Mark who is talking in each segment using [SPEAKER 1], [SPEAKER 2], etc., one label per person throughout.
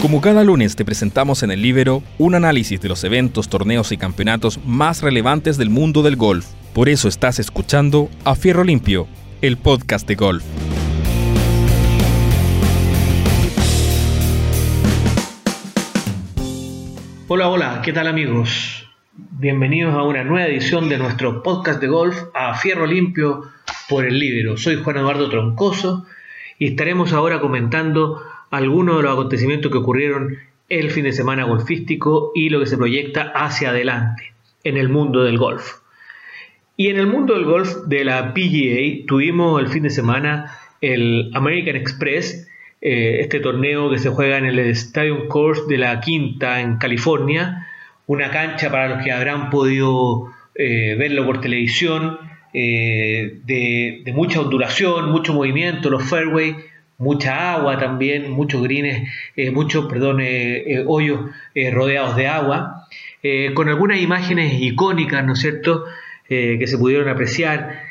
[SPEAKER 1] Como cada lunes te presentamos en el Libero un análisis de los eventos, torneos y campeonatos más relevantes del mundo del golf. Por eso estás escuchando A Fierro Limpio, el podcast de golf.
[SPEAKER 2] Hola, hola, ¿qué tal amigos? Bienvenidos a una nueva edición de nuestro podcast de golf A Fierro Limpio por el Libero. Soy Juan Eduardo Troncoso y estaremos ahora comentando algunos de los acontecimientos que ocurrieron el fin de semana golfístico y lo que se proyecta hacia adelante en el mundo del golf. Y en el mundo del golf de la PGA tuvimos el fin de semana el American Express, eh, este torneo que se juega en el Stadium Course de la Quinta en California, una cancha para los que habrán podido eh, verlo por televisión, eh, de, mucha ondulación, mucho movimiento, los fairways mucha agua también, muchos greens, eh, muchos, perdón, eh, eh, hoyos rodeados de agua, con algunas imágenes icónicas, ¿no es cierto?, que se pudieron apreciar,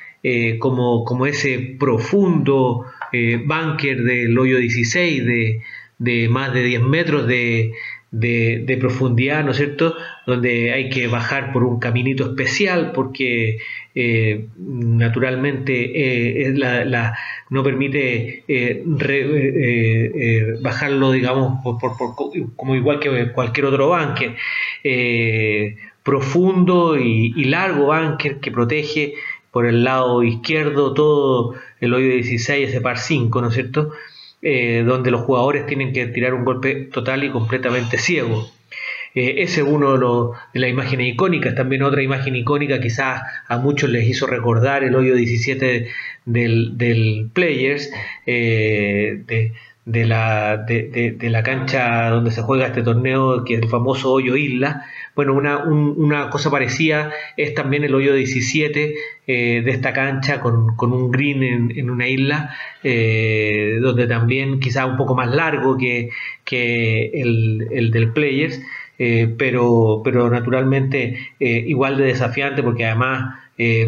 [SPEAKER 2] como, como, ese profundo búnker del hoyo 16 de, de más de 10 metros de, de, profundidad, ¿no es cierto?, donde hay que bajar por un caminito especial porque eh, naturalmente eh, no permite eh, bajarlo, digamos, como igual que cualquier otro búnker. profundo y, largo búnker que protege por el lado izquierdo todo el hoyo 16, ese par 5, ¿no es cierto?, donde los jugadores tienen que tirar un golpe total y completamente ciego. Ese es uno de, las imágenes icónicas. También otra imagen icónica, quizás a muchos les hizo recordar el hoyo 17 del, Players, eh, de, la, cancha donde se juega este torneo, que es el famoso hoyo Isla. Bueno, una, una cosa parecida es también el hoyo 17 eh, de esta cancha con, con un green en, en una isla, eh, donde también quizá un poco más largo que, que el, el, del Players, eh, pero, pero naturalmente igual de desafiante porque además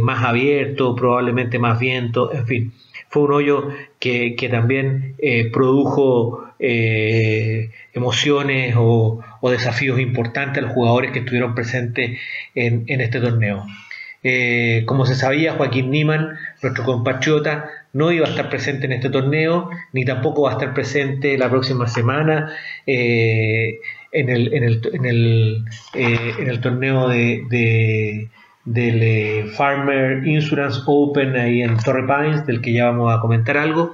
[SPEAKER 2] más abierto, probablemente más viento, en fin fue un hoyo que, también eh, produjo eh, emociones o, desafíos importantes a los jugadores que estuvieron presentes en, este torneo. Eh, como se sabía, Joaquín Niman, nuestro compatriota, no iba a estar presente en este torneo, ni tampoco va a estar presente la próxima semana en, el, en, el, en, el, torneo de del eh, Farmer Insurance Open ahí en Torre Pines, del que ya vamos a comentar algo,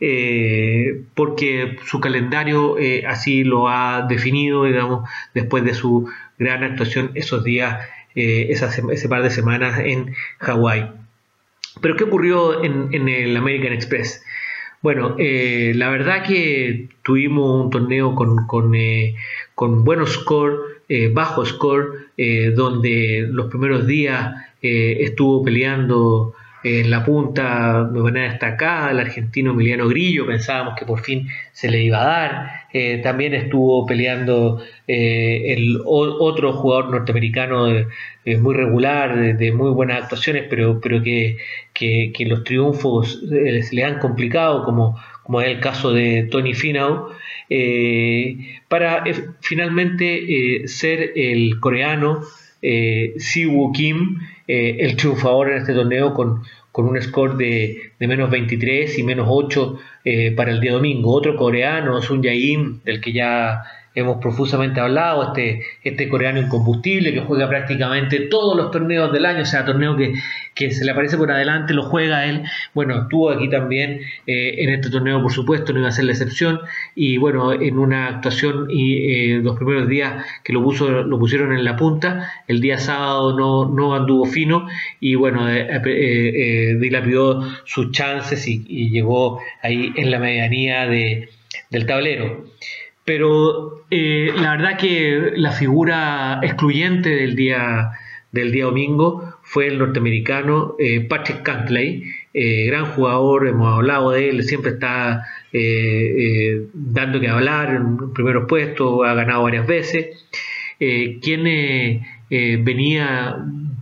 [SPEAKER 2] eh, porque su calendario eh, así lo ha definido, digamos, después de su gran actuación esos días, ese par de semanas en Hawái. Pero ¿qué ocurrió en, el American Express? Bueno, la verdad que tuvimos un torneo con, con, con buenos score, eh, bajo score, eh, donde los primeros días eh, estuvo peleando en la punta de manera destacada el argentino Emiliano Grillo, pensábamos que por fin se le iba a dar, también estuvo peleando el otro jugador norteamericano muy regular, de, muy buenas actuaciones, pero, pero que, que, los triunfos se le han complicado, como, como es el caso de Tony Finau, eh, para eh, finalmente eh, ser el coreano Siwoo Kim el triunfador en este torneo con, con un score de, de, menos 23 y menos 8 para el día domingo. Otro coreano, Sun Jae-im, del que ya hemos profusamente hablado, este, este coreano incombustible que juega prácticamente todos los torneos del año, o sea, torneo que, que se le aparece por adelante, lo juega él. Bueno, estuvo aquí también eh, en este torneo, por supuesto, no iba a ser la excepción. Y bueno, en una actuación y eh, los primeros días que lo, puso, lo pusieron en la punta, el día sábado no, no anduvo fino y bueno, eh, dilapidó sus chances y, y, llegó ahí en la medianía de, del tablero. Pero eh, la verdad que la figura excluyente del día, del día domingo fue el norteamericano eh, Patrick Cantley, eh, gran jugador, hemos hablado de él, siempre está dando que hablar en primeros puestos, ha ganado varias veces, quien venía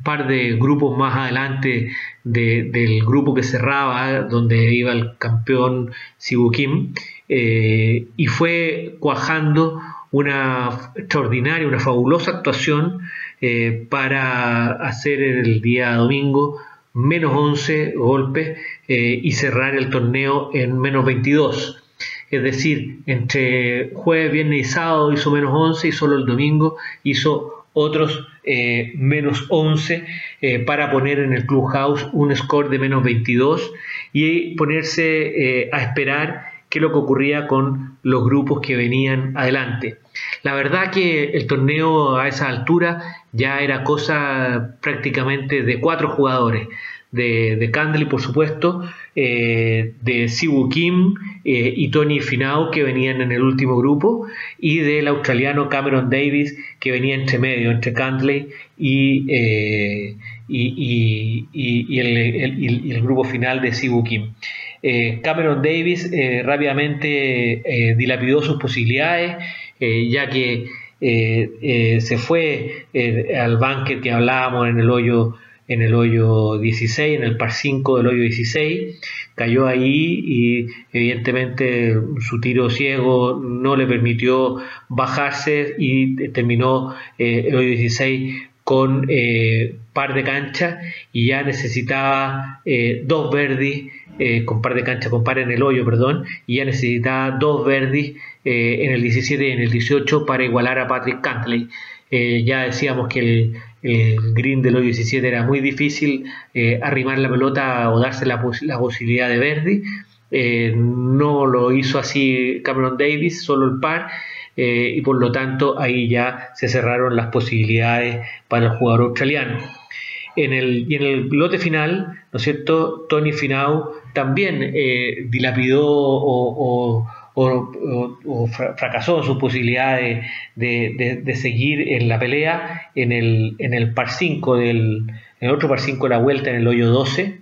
[SPEAKER 2] par de grupos más adelante del grupo que cerraba, donde iba el campeón Sibu Kim, eh, y fue cuajando una extraordinaria, una fabulosa actuación eh, para hacer el día domingo menos 11 golpes eh, y cerrar el torneo en menos 22. Es decir, entre jueves, viernes y sábado hizo menos 11 y solo el domingo hizo otros eh, menos 11 eh, para poner en el Clubhouse un score de menos 22 y ponerse a esperar qué es lo que ocurría con los grupos que venían adelante. La verdad que el torneo a esa altura ya era cosa prácticamente de cuatro jugadores de, de por supuesto, eh, de Siwoo Kim eh, y Tony Finau, que venían en el último grupo, y del australiano Cameron Davis, que venía entre medio, entre Candley y, eh, y, el, grupo final de Siwoo Kim. Cameron Davis rápidamente dilapidó sus posibilidades, ya que se fue al banquet que hablábamos en el hoyo en el hoyo 16, en el par 5 del hoyo 16, cayó ahí y evidentemente su tiro ciego no le permitió bajarse y terminó eh, el hoyo 16 con eh, par de cancha y ya necesitaba eh, dos verdis con par de cancha, con par en el hoyo, perdón, y ya necesitaba dos verdis en el 17 y en el 18 para igualar a Patrick Cantley. ya decíamos que el, el green del hoyo 17 era muy difícil eh, arrimar la pelota o darse la, posibilidad de Verdi. Eh, no lo hizo así Cameron Davis, solo el par, eh, y por lo tanto ahí ya se cerraron las posibilidades para el jugador australiano. En el, y en el lote final, ¿no es cierto? Tony Finau también dilapidó o o, fracasó en su posibilidad de, seguir en la pelea en el, en el par 5 del en el otro par 5 de la vuelta en el hoyo 12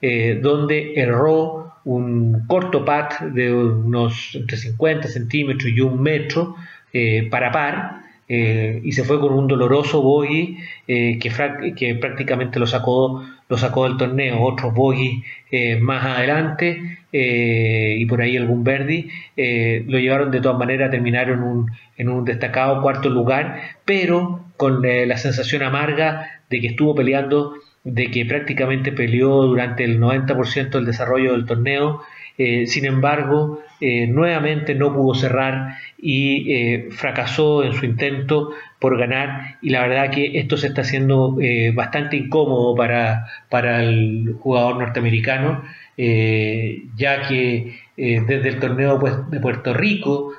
[SPEAKER 2] eh, donde erró un corto pat de unos entre 50 centímetros y un metro eh, para par eh, y se fue con un doloroso bogey que, que prácticamente lo sacó lo sacó del torneo, otros bogies eh, más adelante eh, y por ahí algún Verdi eh, lo llevaron de todas maneras a terminar en un, en un destacado cuarto lugar, pero con la sensación amarga de que estuvo peleando, de que prácticamente peleó durante el 90% del desarrollo del torneo. Eh, sin embargo, eh, nuevamente no pudo cerrar y eh, fracasó en su intento por ganar y la verdad que esto se está haciendo bastante incómodo para, para el jugador norteamericano, ya que desde el torneo pues, de Puerto Rico,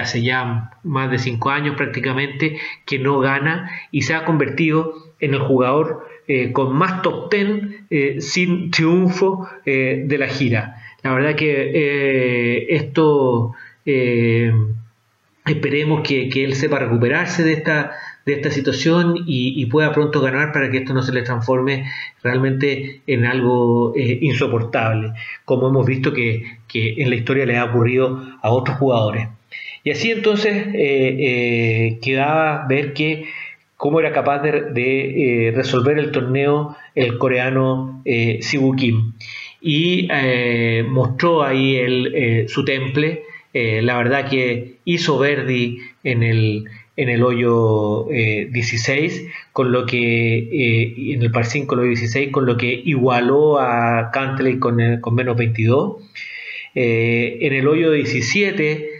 [SPEAKER 2] hace ya más de cinco años prácticamente, que no gana y se ha convertido en el jugador con más top ten sin triunfo de la gira. La verdad que eh, esto eh, esperemos que, él sepa recuperarse de esta, de esta situación y, pueda pronto ganar para que esto no se le transforme realmente en algo eh, insoportable, como hemos visto que, en la historia le ha ocurrido a otros jugadores. Y así entonces quedaba ver que cómo era capaz de, resolver el torneo el coreano Sibu Kim y eh, mostró ahí eh, su temple. Eh, la verdad que hizo Verdi en el, en el hoyo 16, con lo que en el par 5 el hoyo 16, con lo que igualó a Cantley con, con menos 22. en el hoyo 17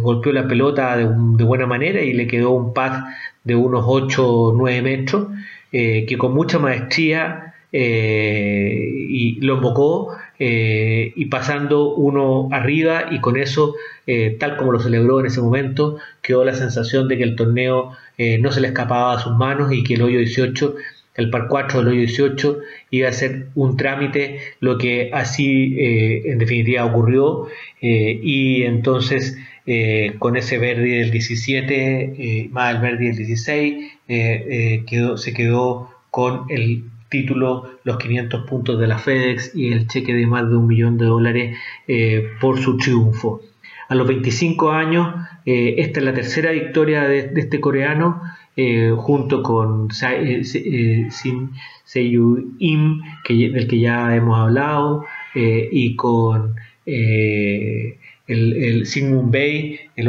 [SPEAKER 2] golpeó la pelota de, de, buena manera y le quedó un pad de unos 8 o 9 metros, que con mucha maestría eh, y lo embocó eh, y pasando uno arriba y con eso, eh, tal como lo celebró en ese momento, quedó la sensación de que el torneo no se le escapaba a sus manos y que el hoyo 18 el par 4 del hoyo 18 iba a ser un trámite, lo que así en definitiva ocurrió y entonces con ese verde del 17 más el verde del 16 quedó, se quedó con el título, los 500 puntos de la FedEx y el cheque de más de un millón de dólares eh, por su triunfo. A los 25 años, eh, esta es la tercera victoria de, este coreano junto con Sin Seiyu Im, del que ya hemos hablado, y con el, el Moon Bay, el,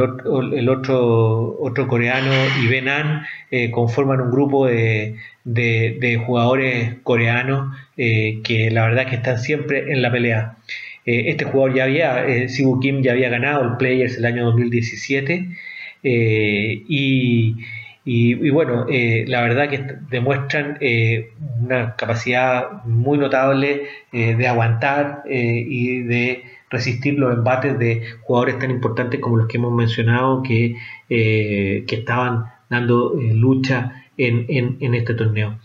[SPEAKER 2] el, otro, otro coreano y Benan conforman un grupo de, de, jugadores coreanos que la verdad que están siempre en la pelea. Eh, este jugador ya había, eh, Sibu Kim ya había ganado el Players el año 2017 eh, y, bueno, la verdad que demuestran una capacidad muy notable de aguantar y de resistir los embates de jugadores tan importantes como los que hemos mencionado que, que estaban dando lucha en, en este torneo.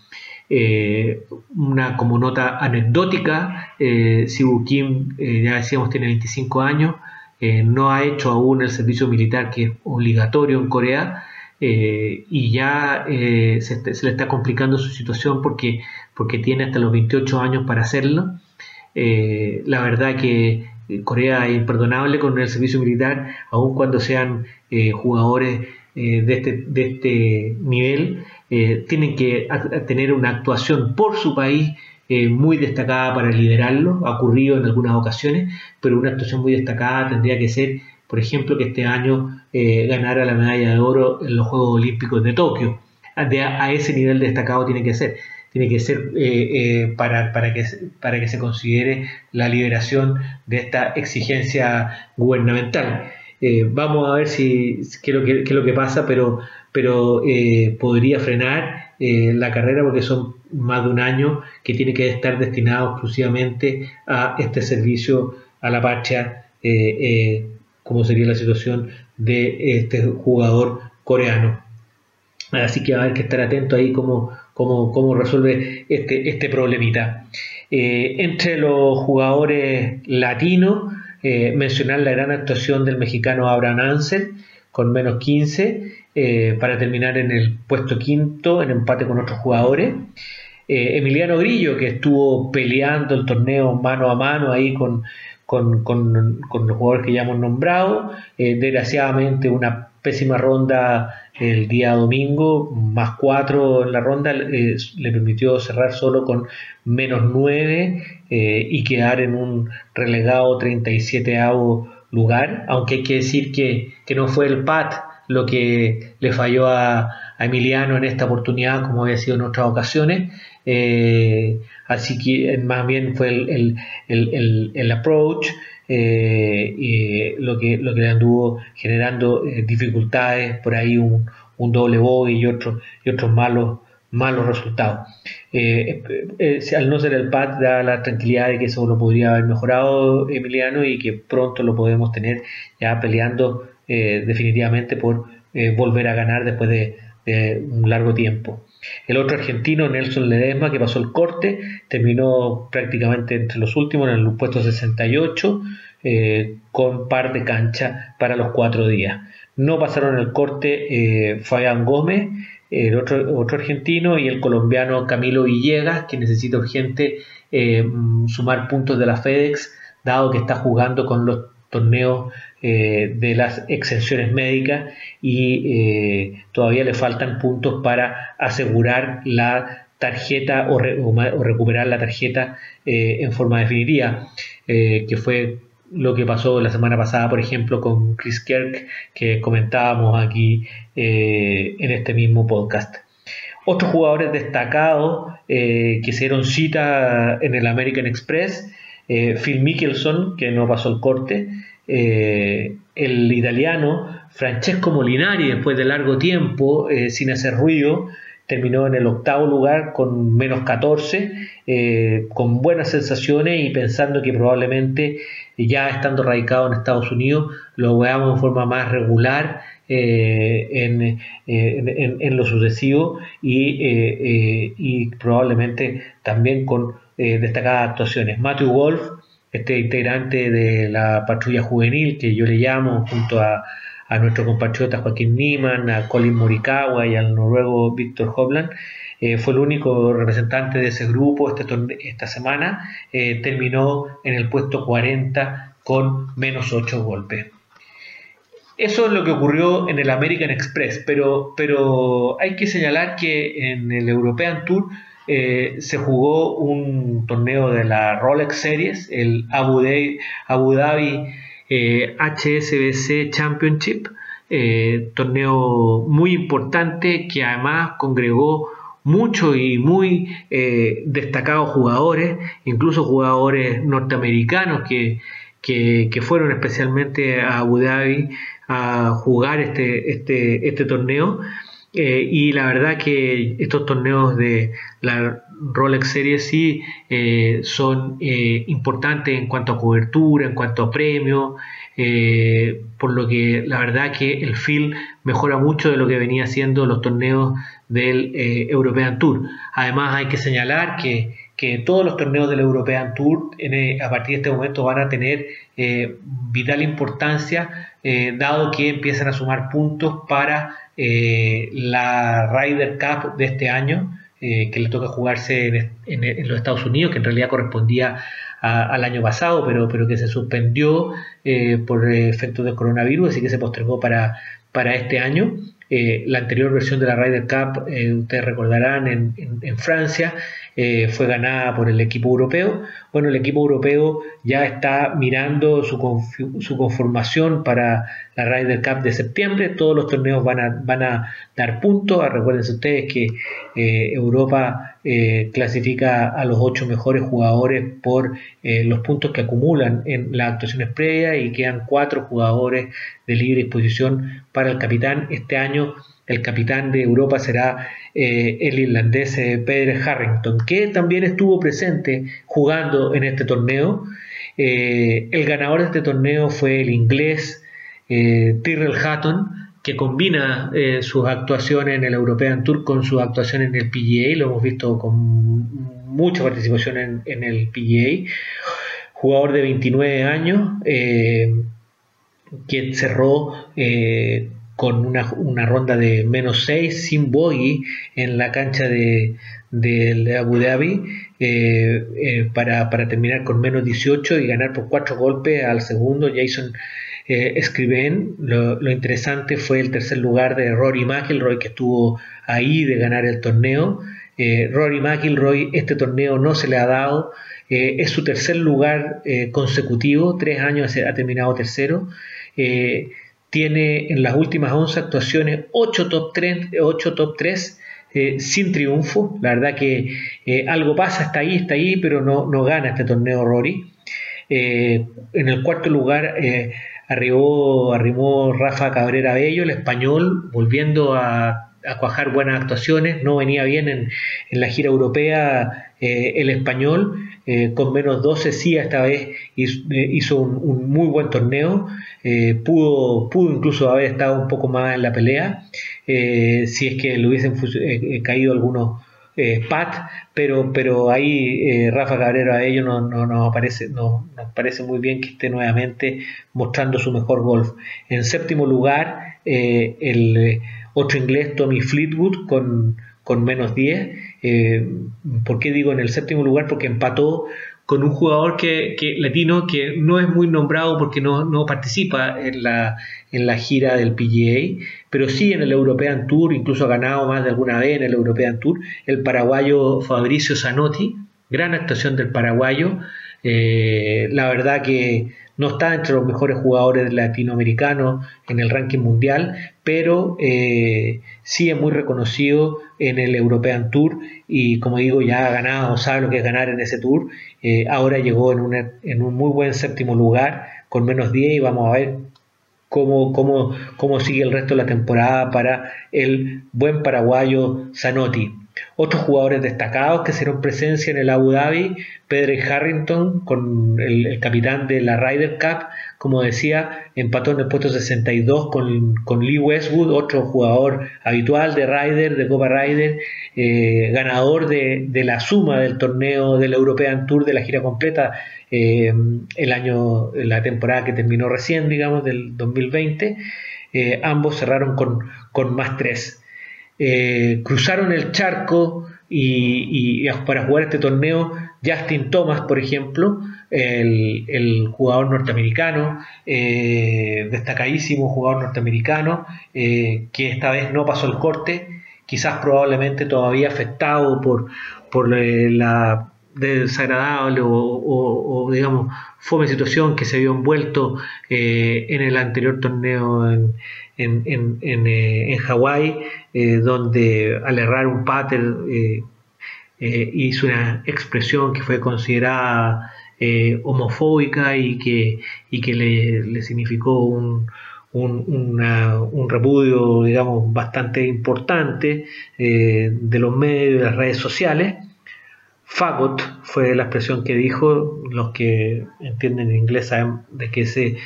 [SPEAKER 2] Eh, una como nota anecdótica, eh, Sibu Kim, eh, ya decíamos, tiene 25 años, eh, no ha hecho aún el servicio militar que es obligatorio en Corea y ya se, le está complicando su situación porque, porque tiene hasta los 28 años para hacerlo. la verdad que Corea es imperdonable con el servicio militar, aun cuando sean jugadores de este, de este nivel. Eh, tienen que tener una actuación por su país eh, muy destacada para liderarlo, ha ocurrido en algunas ocasiones, pero una actuación muy destacada tendría que ser, por ejemplo, que este año eh, ganara la medalla de oro en los Juegos Olímpicos de Tokio. a ese nivel destacado tiene que ser tiene que ser para, para, que, para que se considere la liberación de esta exigencia gubernamental. vamos a ver si qué lo que, qué es lo que pasa, pero pero eh, podría frenar eh, la carrera porque son más de un año que tiene que estar destinado exclusivamente a este servicio a la eh, como sería la situación de este jugador coreano. Así que va a haber que estar atento ahí cómo, cómo, cómo resuelve este, este problemita. entre los jugadores latinos, mencionar la gran actuación del mexicano Abraham Ansel con menos 15 eh, para terminar en el puesto quinto, en empate con otros jugadores. Eh, Emiliano Grillo, que estuvo peleando el torneo mano a mano ahí con, con, los jugadores que ya hemos nombrado. Eh, desgraciadamente una pésima ronda el día domingo, más cuatro en la ronda, le permitió cerrar solo con menos nueve y quedar en un relegado 37 lugar, aunque hay que decir que, que no fue el PAT lo que le falló a, Emiliano en esta oportunidad, como había sido en otras ocasiones. Eh, así que más bien fue el, approach eh, lo, que, lo que le anduvo generando eh, dificultades, por ahí un, doble bogey y, otro, y otros malos, malos resultados. al no ser el PAD da la tranquilidad de que eso lo podría haber mejorado Emiliano y que pronto lo podemos tener ya peleando eh, definitivamente por eh, volver a ganar después de, un largo tiempo. El otro argentino, Nelson Ledesma, que pasó el corte, terminó prácticamente entre los últimos en el puesto 68, eh, con par de cancha para los cuatro días. No pasaron el corte Fabián Gómez, el otro, otro argentino, y el colombiano Camilo Villegas, que necesita urgente sumar puntos de la FedEx, dado que está jugando con los torneos eh, de las exenciones médicas y eh, todavía le faltan puntos para asegurar la tarjeta o, recuperar la tarjeta eh, en forma definitiva, que fue lo que pasó la semana pasada, por ejemplo, con Chris Kirk, que comentábamos aquí en este mismo podcast. Otros jugadores destacados que se dieron cita en el American Express, Phil Mickelson, que no pasó el corte, eh, el italiano Francesco Molinari, después de largo tiempo, eh, sin hacer ruido, terminó en el octavo lugar con menos 14, eh, con buenas sensaciones y pensando que probablemente ya estando radicado en Estados Unidos lo veamos en forma más regular en, lo sucesivo y, y, probablemente también con destacadas actuaciones. Matthew Wolf este integrante de la patrulla juvenil que yo le llamo junto a, a nuestro compatriota Joaquín Niman, a Colin Morikawa y al noruego Víctor Hovland, eh, fue el único representante de ese grupo este esta semana, eh, terminó en el puesto 40 con menos 8 golpes. Eso es lo que ocurrió en el American Express, pero, pero hay que señalar que en el European Tour eh, se jugó un torneo de la Rolex Series, el Abu Dhabi, HSBC eh, Championship, eh, torneo muy importante que además congregó muchos y muy destacados jugadores, incluso jugadores norteamericanos que, que, fueron especialmente a Abu Dhabi a jugar este, este, este torneo. Eh, y la verdad que estos torneos de la Rolex Series sí eh, son eh, importantes en cuanto a cobertura, en cuanto a premios, por lo que la verdad que el feel mejora mucho de lo que venía siendo los torneos del European Tour. Además hay que señalar que, que todos los torneos del European Tour a partir de este momento van a tener vital importancia, dado que empiezan a sumar puntos para eh, la Ryder Cup de este año, eh, que le toca jugarse en, los Estados Unidos, que en realidad correspondía al año pasado, pero, pero que se suspendió eh, por efectos del coronavirus, así que se postergó para, para este año. la anterior versión de la Ryder Cup, ustedes recordarán, en Francia, eh, fue ganada por el equipo europeo. Bueno, el equipo europeo ya está mirando su, conformación para la Ryder Cup de septiembre. Todos los torneos van a, van a dar puntos. Recuérdense ustedes que eh, Europa eh, clasifica a los ocho mejores jugadores por los puntos que acumulan en las actuaciones previas y quedan cuatro jugadores de libre disposición para el capitán. Este año el capitán de Europa será eh, el irlandés eh, Peter Harrington, que también estuvo presente jugando en este torneo. Eh, el ganador de este torneo fue el inglés Tyrrell Hatton, que combina sus actuaciones en el European Tour con sus actuaciones en el PGA, lo hemos visto con mucha participación en, el PGA. Jugador de 29 años, que cerró con una, ronda de menos 6 sin bogey en la cancha de, Abu Dhabi eh, eh, para, terminar con menos 18 y ganar por 4 golpes al segundo Jason eh, Scriven. Lo, interesante fue el tercer lugar de Rory McIlroy que estuvo ahí de ganar el torneo. Rory McIlroy este torneo no se le ha dado. es su tercer lugar consecutivo, tres años ha terminado tercero tiene en las últimas 11 actuaciones 8 top 3, 8 top 3 eh, sin triunfo. La verdad que eh, algo pasa, está ahí, está ahí, pero no, no gana este torneo Rory. Eh, en el cuarto lugar arribó, arrimó Rafa Cabrera Bello, el español, volviendo a, a cuajar buenas actuaciones. No venía bien en, en la gira europea el español. Con menos 12 sí esta vez hizo, un, muy buen torneo eh, pudo, pudo incluso haber estado un poco más en la pelea, eh, si es que le hubiesen eh, caído algunos pat, pero, pero ahí Rafa Cabrera a ellos no, no, nos, parece, no, nos parece muy bien que esté nuevamente mostrando su mejor golf. En séptimo lugar, el otro inglés, Tommy Fleetwood, con, con menos 10. ¿Por qué digo en el séptimo lugar? Porque empató con un jugador que, latino que no es muy nombrado porque no, participa en la, en la gira del PGA, pero sí en el European Tour, incluso ha ganado más de alguna vez en el European Tour, el paraguayo Fabricio Zanotti, gran actuación del paraguayo, eh, la verdad que no está entre los mejores jugadores latinoamericanos en el ranking mundial, pero eh, sí es muy reconocido en el European Tour y como digo ya ha ganado, sabe lo que es ganar en ese tour. Eh, ahora llegó en, en, un muy buen séptimo lugar con menos 10 y vamos a ver cómo, cómo, cómo sigue el resto de la temporada para el buen paraguayo Zanotti. Otros jugadores destacados que hicieron presencia en el Abu Dhabi, Pedro Harrington, con el, capitán de la Ryder Cup, como decía, empató en el puesto 62 con, con Lee Westwood, otro jugador habitual de Ryder, de Copa Ryder, eh, ganador de, la suma del torneo del European Tour de la gira completa eh, el año, la temporada que terminó recién, digamos, del 2020. Eh, ambos cerraron con, con más tres. Eh, cruzaron el charco y, para jugar este torneo, Justin Thomas, por ejemplo, el, jugador norteamericano, eh, destacadísimo jugador norteamericano, eh, que esta vez no pasó el corte, quizás probablemente todavía afectado por, por la desagradable o, digamos fome situación que se vio envuelto eh, en el anterior torneo en, en, en, en eh, Hawái, eh, donde al errar un pater hizo una expresión que fue considerada homofóbica y que, y que le, significó un, un, un, repudio, digamos, bastante importante de los medios, de las redes sociales. Fagot fue la expresión que dijo, los que entienden en inglés saben de qué se,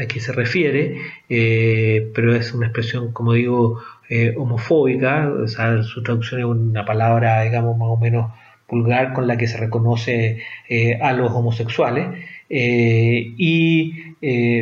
[SPEAKER 2] a qué se refiere, eh, pero es una expresión, como digo, eh, homofóbica, o sea, su traducción es una palabra, digamos, más o menos vulgar con la que se reconoce eh, a los homosexuales. y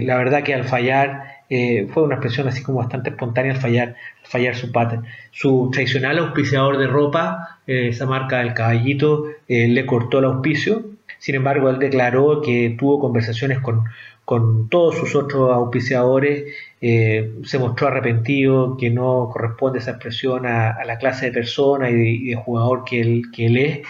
[SPEAKER 2] la verdad que al fallar eh, fue una expresión así como bastante espontánea al fallar, fallar su pattern. Su tradicional auspiciador de ropa, eh, esa marca del caballito, eh, le cortó el auspicio. Sin embargo, él declaró que tuvo conversaciones con, con todos sus otros auspiciadores, se mostró arrepentido, que no corresponde esa expresión a, la clase de persona y de, jugador que él, que él es,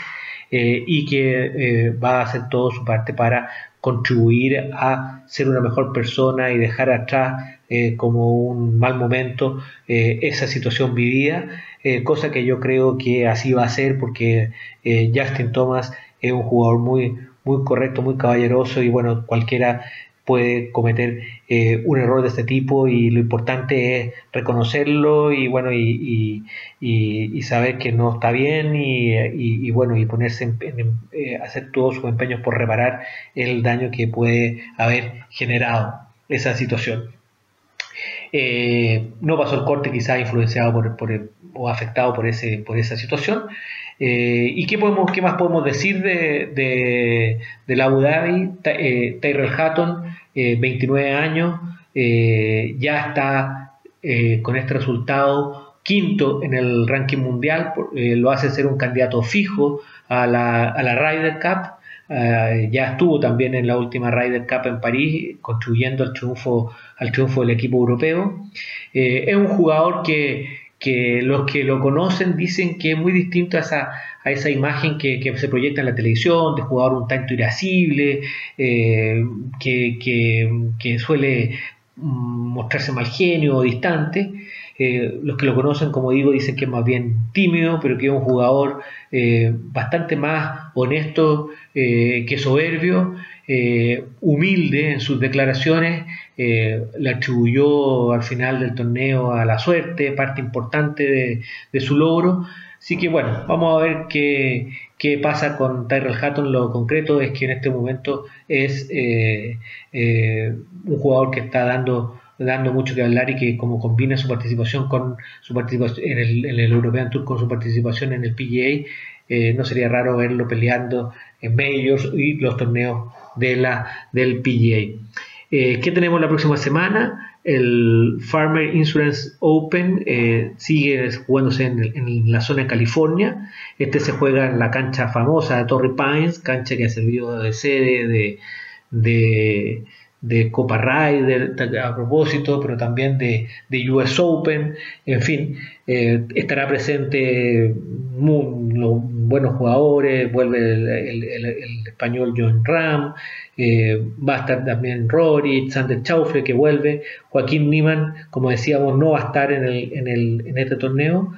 [SPEAKER 2] y que va a hacer todo su parte para contribuir a ser una mejor persona y dejar atrás eh, como un mal momento eh, esa situación vivida, eh, cosa que yo creo que así va a ser porque Justin Thomas es un jugador muy, muy correcto, muy caballeroso y bueno, cualquiera puede cometer eh, un error de este tipo y lo importante es reconocerlo y bueno y, saber que no está bien y, bueno y ponerse eh, hacer todos sus empeños por reparar el daño que puede haber generado esa situación. Eh, no pasó el corte quizá influenciado por, o afectado por ese por esa situación ¿Y qué, podemos, qué más podemos decir de, de, la Abu Dhabi? Tyrell Hatton 29 eh, años, eh, ya está eh, con este resultado quinto en el ranking mundial, lo hace ser un candidato fijo a la, a la Ryder Cup. ya estuvo también en la última Ryder Cup en París, contribuyendo al triunfo, al triunfo del equipo europeo. es un jugador que, que los que lo conocen dicen que es muy distinto a esa, a esa imagen que, se proyecta en la televisión, de jugador un tanto irascible, eh, que, suele mm, mostrarse mal genio o distante. Eh, los que lo conocen, como digo, dicen que es más bien tímido, pero que es un jugador eh, bastante más honesto que soberbio, humilde en sus declaraciones, le atribuyó al final del torneo a la suerte, parte importante de, su logro, Así que bueno, vamos a ver qué, pasa con Tyrell Hatton. Lo concreto es que en este momento es eh, eh, un jugador que está dando dando mucho que hablar y que como combina su participación con su participación en el, European Tour con su participación en el PGA, eh, no sería raro verlo peleando en Majors y los torneos de la, del PGA. ¿Qué tenemos la próxima semana? El Farmer Insurance Open eh, sigue jugándose en, la zona de California. Este se juega en la cancha famosa de Torrey Pines, cancha que ha servido de sede de, de, de Copa Ryder a propósito, pero también de, de US Open. En fin, eh, estará presente buenos jugadores, vuelve el, español John Ram, eh, va a estar también Rory, Sander Chaufle que vuelve, Joaquín Niman, como decíamos, no va a estar en, en este torneo.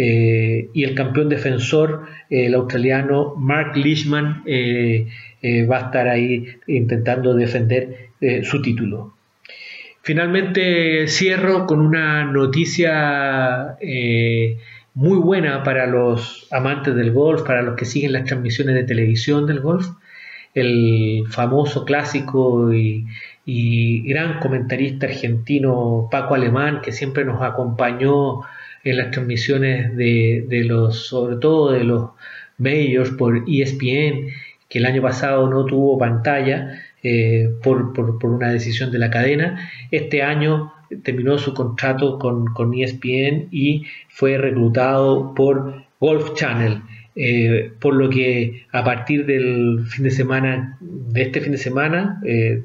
[SPEAKER 2] Eh, y el campeón defensor, el australiano Mark Leishman, va a estar ahí intentando defender su título. Finalmente cierro con una noticia muy buena para los amantes del golf, para los que siguen las transmisiones de televisión del golf. El famoso clásico y, gran comentarista argentino Paco Alemán, que siempre nos acompañó en las transmisiones de, los, sobre todo de los medios por ESPN, que el año pasado no tuvo pantalla eh, por, por, una decisión de la cadena. Este año terminó su contrato con, con ESPN y fue reclutado por Golf Channel. Eh, por lo que a partir del fin de semana, de este fin de semana, eh,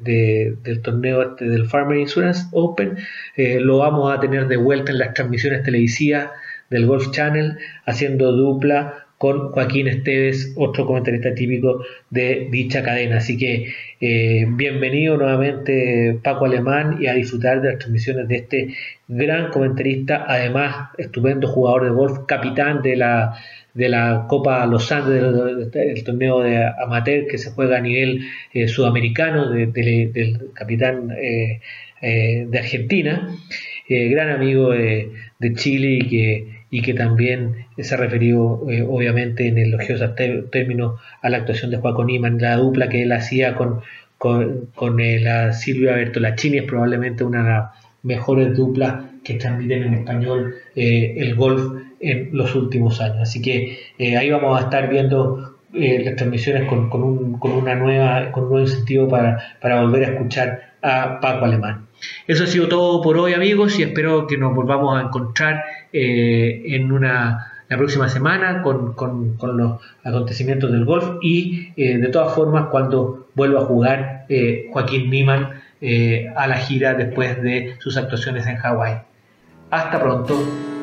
[SPEAKER 2] del torneo este del Farmer Insurance Open, eh, lo vamos a tener de vuelta en las transmisiones televisivas del Golf Channel, haciendo dupla con Joaquín Esteves, otro comentarista típico de dicha cadena. Así que bienvenido nuevamente Paco Alemán y a disfrutar de las transmisiones de este gran comentarista, además estupendo jugador de golf, capitán de la de la Copa Los Andes, el, torneo de amateur que se juega a nivel eh, sudamericano del capitán eh, eh, de Argentina, gran amigo de, Chile y que, y que también se ha referido obviamente en elogiosos términos a la actuación de Juan Iman, la dupla que él hacía con, con, con la Silvia Bertolacini es probablemente una de las mejores duplas que transmiten en español el golf en los últimos años. Así que eh, ahí vamos a estar viendo eh, las transmisiones con, un, con, una nueva, con un nuevo incentivo para, para volver a escuchar a Paco Alemán. Eso ha sido todo por hoy amigos y espero que nos volvamos a encontrar eh, en una la próxima semana con, con, con, los acontecimientos del golf y de todas formas cuando vuelva a jugar Joaquín Niman a la gira después de sus actuaciones en Hawái. Hasta pronto.